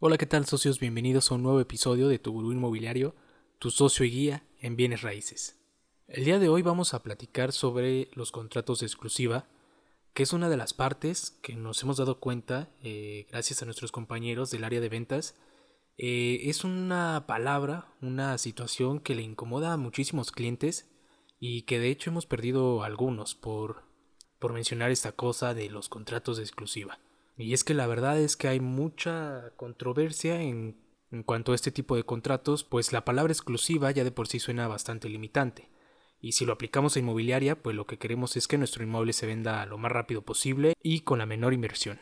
Hola, ¿qué tal socios? Bienvenidos a un nuevo episodio de Tu Gurú Inmobiliario, tu socio y guía en bienes raíces. El día de hoy vamos a platicar sobre los contratos de exclusiva, que es una de las partes que nos hemos dado cuenta, eh, gracias a nuestros compañeros del área de ventas, eh, es una palabra, una situación que le incomoda a muchísimos clientes y que de hecho hemos perdido algunos por, por mencionar esta cosa de los contratos de exclusiva. Y es que la verdad es que hay mucha controversia en, cuanto a este tipo de contratos, pues la palabra exclusiva ya de por sí suena bastante limitante. Y si lo aplicamos a inmobiliaria, pues lo que queremos es que nuestro inmueble se venda lo más rápido posible y con la menor inversión.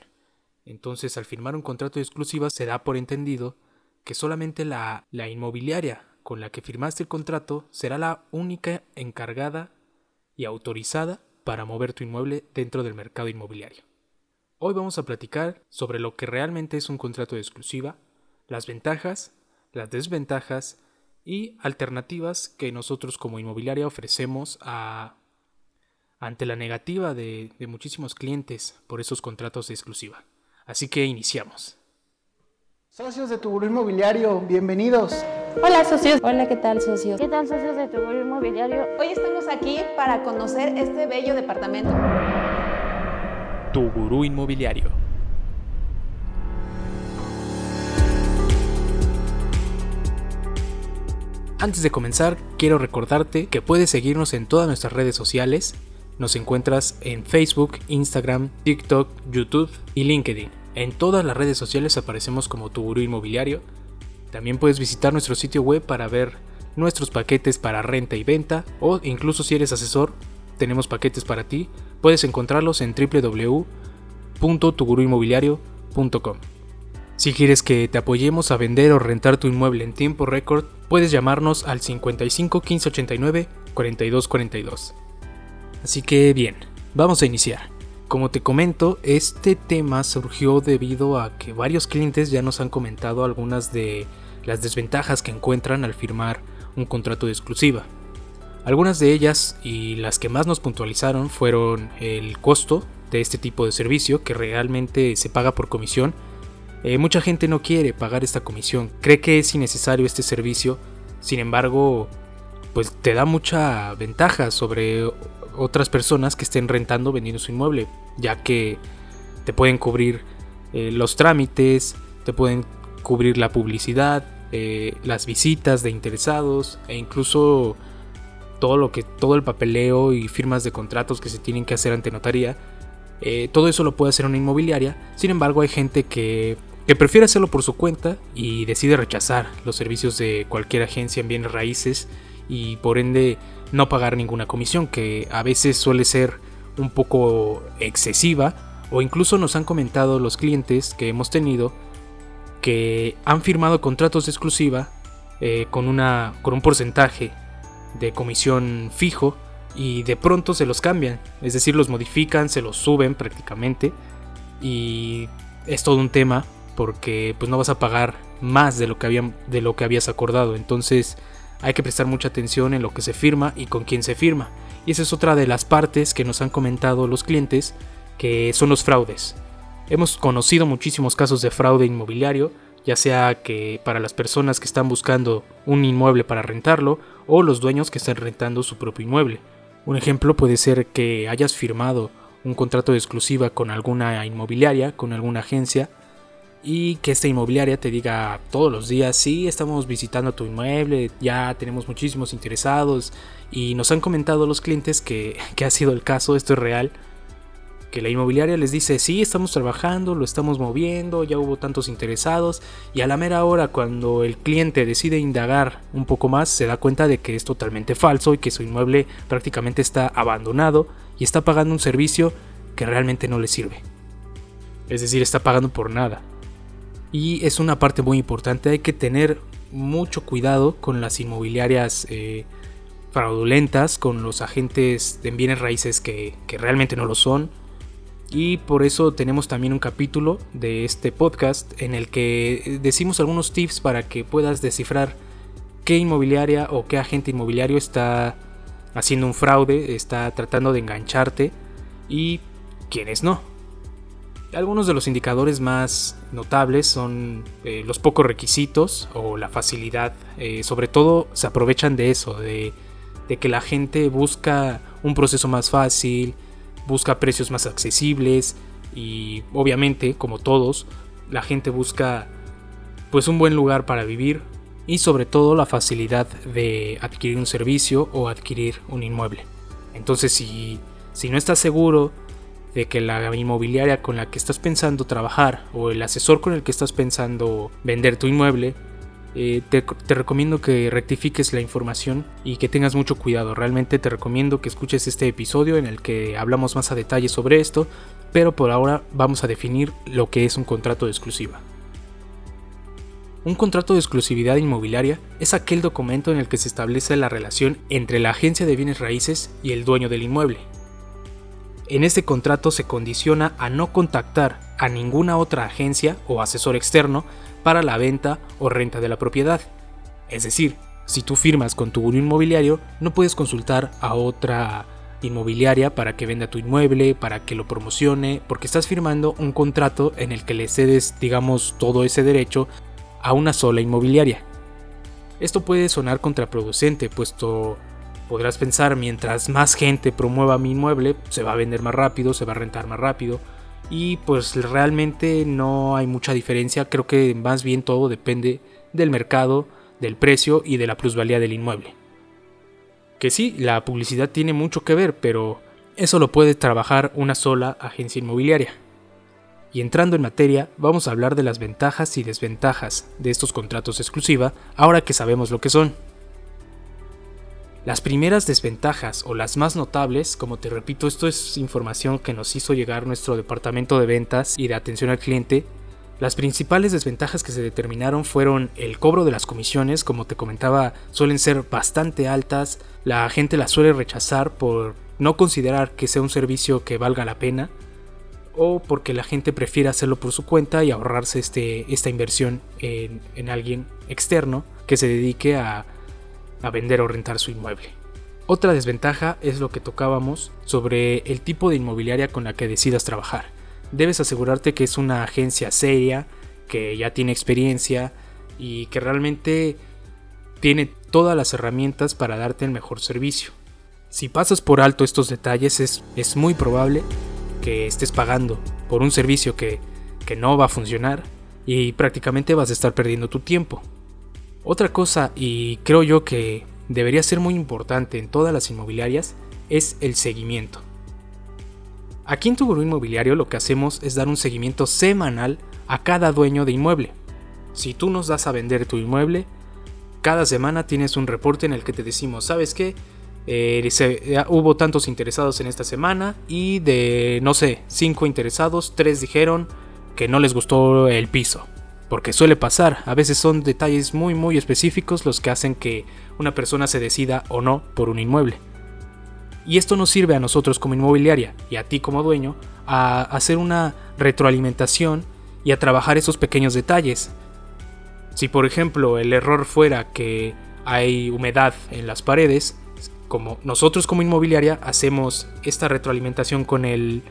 Entonces, al firmar un contrato de exclusiva se da por entendido que solamente la, la inmobiliaria con la que firmaste el contrato será la única encargada y autorizada para mover tu inmueble dentro del mercado inmobiliario. Hoy vamos a platicar sobre lo que realmente es un contrato de exclusiva, las ventajas, las desventajas y alternativas que nosotros como inmobiliaria ofrecemos a, ante la negativa de, de muchísimos clientes por esos contratos de exclusiva. Así que iniciamos. Socios de tu inmobiliario, bienvenidos. Hola socios. Hola, ¿qué tal socios? ¿Qué tal socios de tu inmobiliario? Hoy estamos aquí para conocer este bello departamento. Tu gurú inmobiliario. Antes de comenzar, quiero recordarte que puedes seguirnos en todas nuestras redes sociales. Nos encuentras en Facebook, Instagram, TikTok, YouTube y LinkedIn. En todas las redes sociales aparecemos como Tu Gurú Inmobiliario. También puedes visitar nuestro sitio web para ver nuestros paquetes para renta y venta o incluso si eres asesor, tenemos paquetes para ti. Puedes encontrarlos en www.tuguruinmobiliario.com. Si quieres que te apoyemos a vender o rentar tu inmueble en tiempo récord, puedes llamarnos al 55 15 89 42 42. Así que bien, vamos a iniciar. Como te comento, este tema surgió debido a que varios clientes ya nos han comentado algunas de las desventajas que encuentran al firmar un contrato de exclusiva. Algunas de ellas y las que más nos puntualizaron fueron el costo de este tipo de servicio que realmente se paga por comisión. Eh, mucha gente no quiere pagar esta comisión, cree que es innecesario este servicio, sin embargo, pues te da mucha ventaja sobre otras personas que estén rentando vendiendo su inmueble, ya que te pueden cubrir eh, los trámites, te pueden cubrir la publicidad, eh, las visitas de interesados e incluso todo lo que todo el papeleo y firmas de contratos que se tienen que hacer ante notaría. todo eso lo puede hacer una inmobiliaria. Sin embargo, hay gente que que prefiere hacerlo por su cuenta y decide rechazar los servicios de cualquier agencia en bienes raíces y por ende no pagar ninguna comisión, que a veces suele ser un poco excesiva o incluso nos han comentado los clientes que hemos tenido que han firmado contratos de exclusiva eh, con, una, con un porcentaje de comisión fijo y de pronto se los cambian, es decir, los modifican, se los suben prácticamente y es todo un tema porque pues no vas a pagar más de lo que, de lo que habías acordado. Entonces hay que prestar mucha atención en lo que se firma y con quién se firma. Y esa es otra de las partes que nos han comentado los clientes, que son los fraudes. Hemos conocido muchísimos casos de fraude inmobiliario, ya sea que para las personas que están buscando un inmueble para rentarlo o los dueños que están rentando su propio inmueble. Un ejemplo puede ser que hayas firmado un contrato de exclusiva con alguna inmobiliaria, con alguna agencia, y que esta inmobiliaria te diga todos los días, sí, estamos visitando tu inmueble, ya tenemos muchísimos interesados y nos han comentado los clientes que, que ha sido el caso, esto es real, que la inmobiliaria les dice, sí, estamos trabajando, lo estamos moviendo, ya hubo tantos interesados y a la mera hora cuando el cliente decide indagar un poco más se da cuenta de que es totalmente falso y que su inmueble prácticamente está abandonado y está pagando un servicio que realmente no le sirve. Es decir, está pagando por nada. Y es una parte muy importante, hay que tener mucho cuidado con las inmobiliarias eh, fraudulentas, con los agentes de bienes raíces que, que realmente no lo son. Y por eso tenemos también un capítulo de este podcast en el que decimos algunos tips para que puedas descifrar qué inmobiliaria o qué agente inmobiliario está haciendo un fraude, está tratando de engancharte y quiénes no. Algunos de los indicadores más notables son eh, los pocos requisitos o la facilidad. Eh, sobre todo se aprovechan de eso, de, de que la gente busca un proceso más fácil, busca precios más accesibles y obviamente, como todos, la gente busca pues un buen lugar para vivir y sobre todo la facilidad de adquirir un servicio o adquirir un inmueble. Entonces si, si no estás seguro de que la inmobiliaria con la que estás pensando trabajar o el asesor con el que estás pensando vender tu inmueble, eh, te, te, recomiendo que rectifiques la información y que tengas mucho cuidado. Realmente te recomiendo que escuches este episodio en el que hablamos más a detalle sobre esto, pero por ahora vamos a definir lo que es un contrato de exclusiva. Un contrato de exclusividad inmobiliaria es aquel documento en el que se establece la relación entre la agencia de bienes raíces y el dueño del inmueble. En este contrato se condiciona a no contactar a ninguna otra agencia o asesor externo para la venta o renta de la propiedad. Es decir, si tú firmas con tu buro inmobiliario, no puedes consultar a otra inmobiliaria para que venda tu inmueble, para que lo promocione, porque estás firmando un contrato en el que le cedes, digamos, todo ese derecho a una sola inmobiliaria. Esto puede sonar contraproducente, puesto podrás pensar mientras más gente promueva mi inmueble, se va a vender más rápido, se va a rentar más rápido. Y pues realmente no hay mucha diferencia, creo que más bien todo depende del mercado, del precio y de la plusvalía del inmueble. Que sí, la publicidad tiene mucho que ver, pero eso lo puede trabajar una sola agencia inmobiliaria. Y entrando en materia, vamos a hablar de las ventajas y desventajas de estos contratos exclusiva ahora que sabemos lo que son. Las primeras desventajas o las más notables, como te repito, esto es información que nos hizo llegar nuestro departamento de ventas y de atención al cliente, las principales desventajas que se determinaron fueron el cobro de las comisiones, como te comentaba, suelen ser bastante altas, la gente las suele rechazar por no considerar que sea un servicio que valga la pena, o porque la gente prefiere hacerlo por su cuenta y ahorrarse este, esta inversión en, en alguien externo que se dedique a, a vender o rentar su inmueble. Otra desventaja es lo que tocábamos sobre el tipo de inmobiliaria con la que decidas trabajar. Debes asegurarte que es una agencia seria, que ya tiene experiencia y que realmente tiene todas las herramientas para darte el mejor servicio. Si pasas por alto estos detalles es, es muy probable que estés pagando por un servicio que, que no va a funcionar y prácticamente vas a estar perdiendo tu tiempo. Otra cosa, y creo yo que debería ser muy importante en todas las inmobiliarias, es el seguimiento. Aquí en tu gurú inmobiliario lo que hacemos es dar un seguimiento semanal a cada dueño de inmueble. Si tú nos das a vender tu inmueble, cada semana tienes un reporte en el que te decimos, ¿sabes qué? Eh, hubo tantos interesados en esta semana y de, no sé, 5 interesados, 3 dijeron que no les gustó el piso. Porque suele pasar, a veces son detalles muy muy específicos los que hacen que una persona se decida o no por un inmueble. Y esto nos sirve a nosotros como inmobiliaria y a ti como dueño a hacer una retroalimentación y a trabajar esos pequeños detalles. Si por ejemplo el error fuera que hay humedad en las paredes, como nosotros como inmobiliaria hacemos esta retroalimentación con el,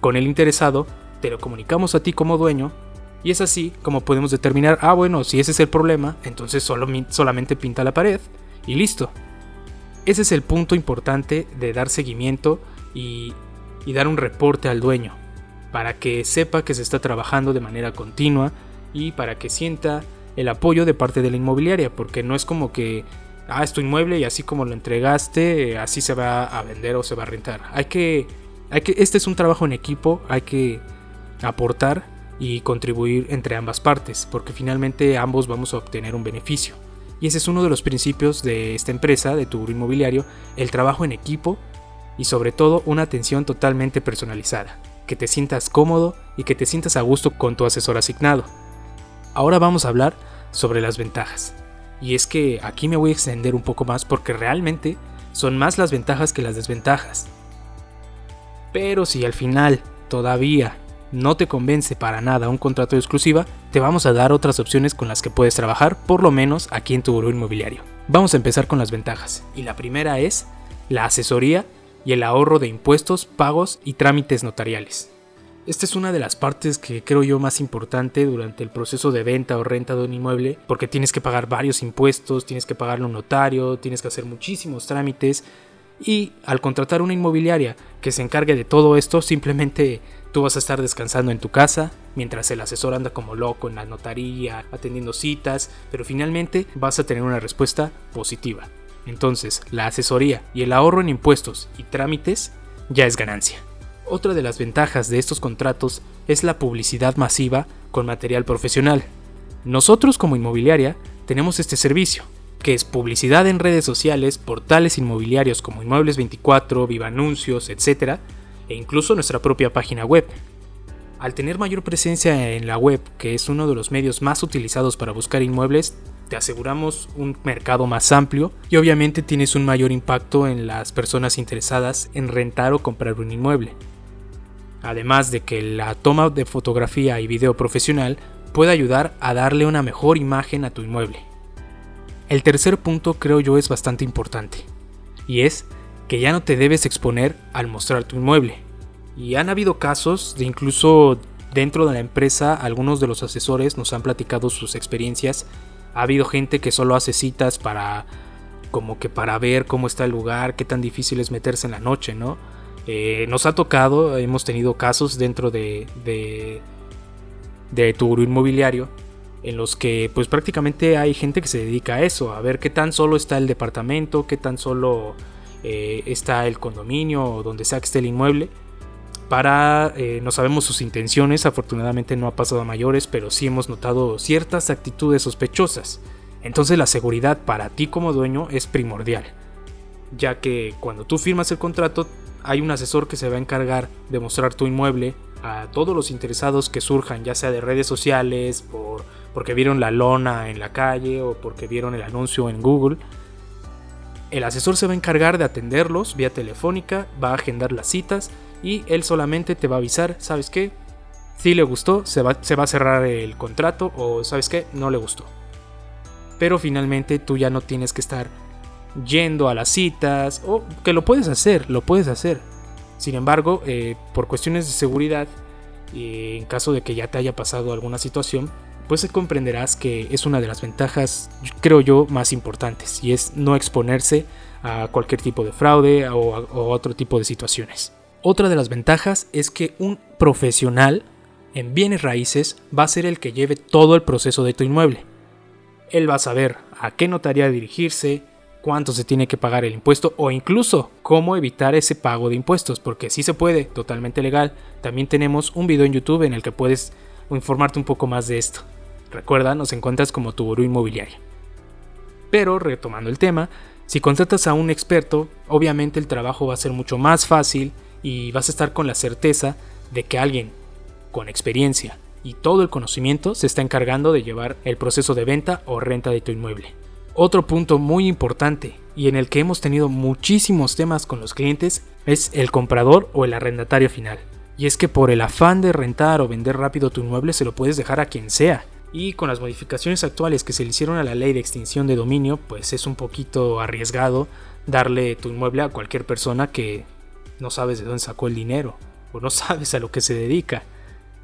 con el interesado, te lo comunicamos a ti como dueño y es así como podemos determinar, ah bueno, si ese es el problema, entonces solo, solamente pinta la pared y listo. Ese es el punto importante de dar seguimiento y, dar un reporte al dueño, para que sepa que se está trabajando de manera continua y para que sienta el apoyo de parte de la inmobiliaria, porque no es como que ah, es tu inmueble y así como lo entregaste, así se va a vender o se va a rentar. Hay que, hay que, este es un trabajo en equipo, hay que aportar y contribuir entre ambas partes, porque finalmente ambos vamos a obtener un beneficio. Y ese es uno de los principios de esta empresa, de tu inmobiliario, el trabajo en equipo y sobre todo una atención totalmente personalizada, que te sientas cómodo y que te sientas a gusto con tu asesor asignado. Ahora vamos a hablar sobre las ventajas. Y es que aquí me voy a extender un poco más porque realmente son más las ventajas que las desventajas. Pero si al final todavía no te convence para nada un contrato de exclusiva, te vamos a dar otras opciones con las que puedes trabajar, por lo menos aquí en tu buró inmobiliario. Vamos a empezar con las ventajas. Y la primera es la asesoría y el ahorro de impuestos, pagos y trámites notariales. Esta es una de las partes que creo yo más importante durante el proceso de venta o renta de un inmueble, porque tienes que pagar varios impuestos, tienes que pagarle un notario, tienes que hacer muchísimos trámites y al contratar una inmobiliaria que se encargue de todo esto, simplemente tú vas a estar descansando en tu casa mientras el asesor anda como loco en la notaría, atendiendo citas, pero finalmente vas a tener una respuesta positiva. Entonces, la asesoría y el ahorro en impuestos y trámites ya es ganancia. Otra de las ventajas de estos contratos es la publicidad masiva con material profesional. Nosotros como inmobiliaria tenemos este servicio, que es publicidad en redes sociales, portales inmobiliarios como Inmuebles 24, Viva Anuncios, etc., e incluso nuestra propia página web. Al tener mayor presencia en la web, que es uno de los medios más utilizados para buscar inmuebles, te aseguramos un mercado más amplio y obviamente tienes un mayor impacto en las personas interesadas en rentar o comprar un inmueble además de que la toma de fotografía y video profesional puede ayudar a darle una mejor imagen a tu inmueble. El tercer punto creo yo es bastante importante, y es que ya no te debes exponer al mostrar tu inmueble. Y han habido casos de incluso dentro de la empresa algunos de los asesores nos han platicado sus experiencias. Ha habido gente que solo hace citas para como que para ver cómo está el lugar, qué tan difícil es meterse en la noche, ¿no? Eh, nos ha tocado, hemos tenido casos dentro de, de, de tu inmobiliario en los que pues prácticamente hay gente que se dedica a eso, a ver qué tan solo está el departamento, qué tan solo eh, está el condominio o donde sea que esté el inmueble. Para, eh, no sabemos sus intenciones, afortunadamente no ha pasado a mayores, pero sí hemos notado ciertas actitudes sospechosas. Entonces la seguridad para ti como dueño es primordial, ya que cuando tú firmas el contrato hay un asesor que se va a encargar de mostrar tu inmueble a todos los interesados que surjan, ya sea de redes sociales, por, porque vieron la lona en la calle o porque vieron el anuncio en Google. El asesor se va a encargar de atenderlos vía telefónica, va a agendar las citas y él solamente te va a avisar, ¿sabes qué? Si le gustó, se va, se va a cerrar el contrato o ¿sabes qué? No le gustó. Pero finalmente tú ya no tienes que estar yendo a las citas, o que lo puedes hacer, lo puedes hacer. Sin embargo, eh, por cuestiones de seguridad, en caso de que ya te haya pasado alguna situación, pues comprenderás que es una de las ventajas, creo yo, más importantes, y es no exponerse a cualquier tipo de fraude o, o otro tipo de situaciones. Otra de las ventajas es que un profesional en bienes raíces va a ser el que lleve todo el proceso de tu inmueble. Él va a saber a qué notaría dirigirse, cuánto se tiene que pagar el impuesto o incluso cómo evitar ese pago de impuestos, porque sí se puede, totalmente legal. También tenemos un video en YouTube en el que puedes informarte un poco más de esto. Recuerda, nos encuentras como tu gurú inmobiliario. Pero retomando el tema, si contratas a un experto, obviamente el trabajo va a ser mucho más fácil y vas a estar con la certeza de que alguien con experiencia y todo el conocimiento se está encargando de llevar el proceso de venta o renta de tu inmueble. Otro punto muy importante y en el que hemos tenido muchísimos temas con los clientes es el comprador o el arrendatario final. Y es que por el afán de rentar o vender rápido tu inmueble se lo puedes dejar a quien sea. Y con las modificaciones actuales que se le hicieron a la ley de extinción de dominio, pues es un poquito arriesgado darle tu inmueble a cualquier persona que no sabes de dónde sacó el dinero o no sabes a lo que se dedica.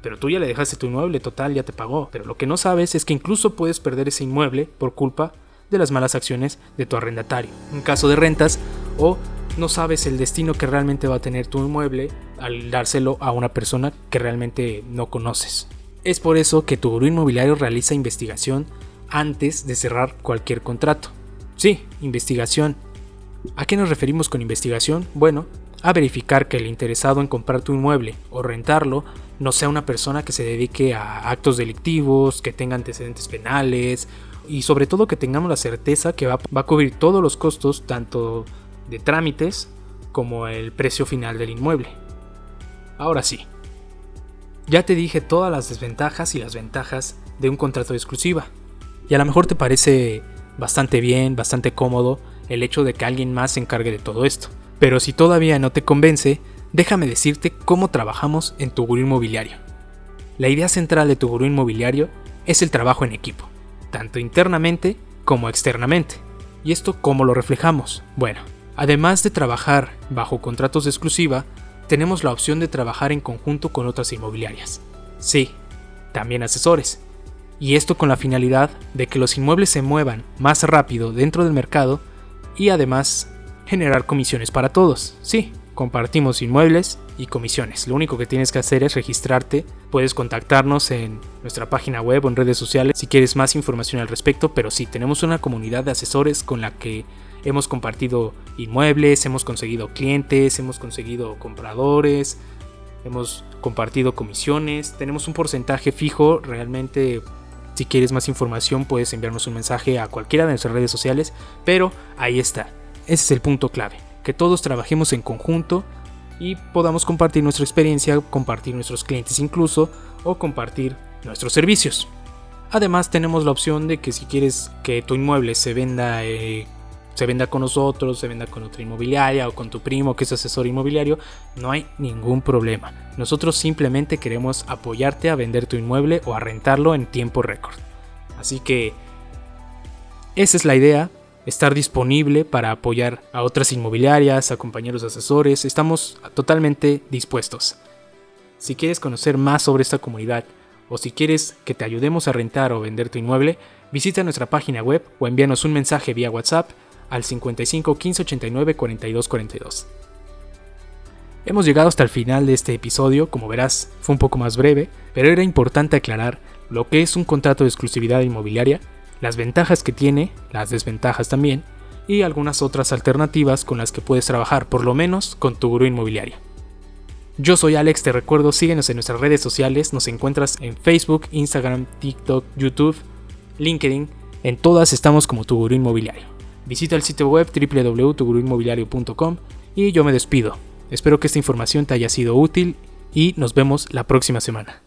Pero tú ya le dejaste tu inmueble, total, ya te pagó. Pero lo que no sabes es que incluso puedes perder ese inmueble por culpa de las malas acciones de tu arrendatario. En caso de rentas o no sabes el destino que realmente va a tener tu inmueble al dárselo a una persona que realmente no conoces. Es por eso que tu gurú inmobiliario realiza investigación antes de cerrar cualquier contrato. Sí, investigación. ¿A qué nos referimos con investigación? Bueno, a verificar que el interesado en comprar tu inmueble o rentarlo no sea una persona que se dedique a actos delictivos, que tenga antecedentes penales y sobre todo que tengamos la certeza que va, a cubrir todos los costos tanto de trámites como el precio final del inmueble. Ahora sí, ya te dije todas las desventajas y las ventajas de un contrato de exclusiva. Y a lo mejor te parece bastante bien, bastante cómodo el hecho de que alguien más se encargue de todo esto. Pero si todavía no te convence, déjame decirte cómo trabajamos en tu gurú inmobiliario. La idea central de tu gurú inmobiliario es el trabajo en equipo tanto internamente como externamente. ¿Y esto cómo lo reflejamos? Bueno, además de trabajar bajo contratos de exclusiva, tenemos la opción de trabajar en conjunto con otras inmobiliarias. Sí, también asesores. Y esto con la finalidad de que los inmuebles se muevan más rápido dentro del mercado y además generar comisiones para todos. Sí, compartimos inmuebles y comisiones. Lo único que tienes que hacer es registrarte. Puedes contactarnos en nuestra página web o en redes sociales si quieres más información al respecto. Pero sí, tenemos una comunidad de asesores con la que hemos compartido inmuebles, hemos conseguido clientes, hemos conseguido compradores, hemos compartido comisiones. Tenemos un porcentaje fijo. Realmente, si quieres más información, puedes enviarnos un mensaje a cualquiera de nuestras redes sociales. Pero ahí está. Ese es el punto clave que todos trabajemos en conjunto y podamos compartir nuestra experiencia, compartir nuestros clientes incluso o compartir nuestros servicios. Además tenemos la opción de que si quieres que tu inmueble se venda, eh, se venda con nosotros, se venda con otra inmobiliaria o con tu primo que es asesor inmobiliario, no hay ningún problema. Nosotros simplemente queremos apoyarte a vender tu inmueble o a rentarlo en tiempo récord. Así que esa es la idea, estar disponible para apoyar a otras inmobiliarias, a compañeros asesores, estamos totalmente dispuestos. Si quieres conocer más sobre esta comunidad o si quieres que te ayudemos a rentar o vender tu inmueble, visita nuestra página web o envíanos un mensaje vía WhatsApp al 55 15 89 42 42. Hemos llegado hasta el final de este episodio, como verás fue un poco más breve, pero era importante aclarar lo que es un contrato de exclusividad inmobiliaria las ventajas que tiene, las desventajas también, y algunas otras alternativas con las que puedes trabajar, por lo menos con tu gurú inmobiliario. Yo soy Alex, te recuerdo, síguenos en nuestras redes sociales, nos encuentras en Facebook, Instagram, TikTok, YouTube, LinkedIn, en todas estamos como tu gurú inmobiliario. Visita el sitio web www.tuguruinmobiliario.com y yo me despido. Espero que esta información te haya sido útil y nos vemos la próxima semana.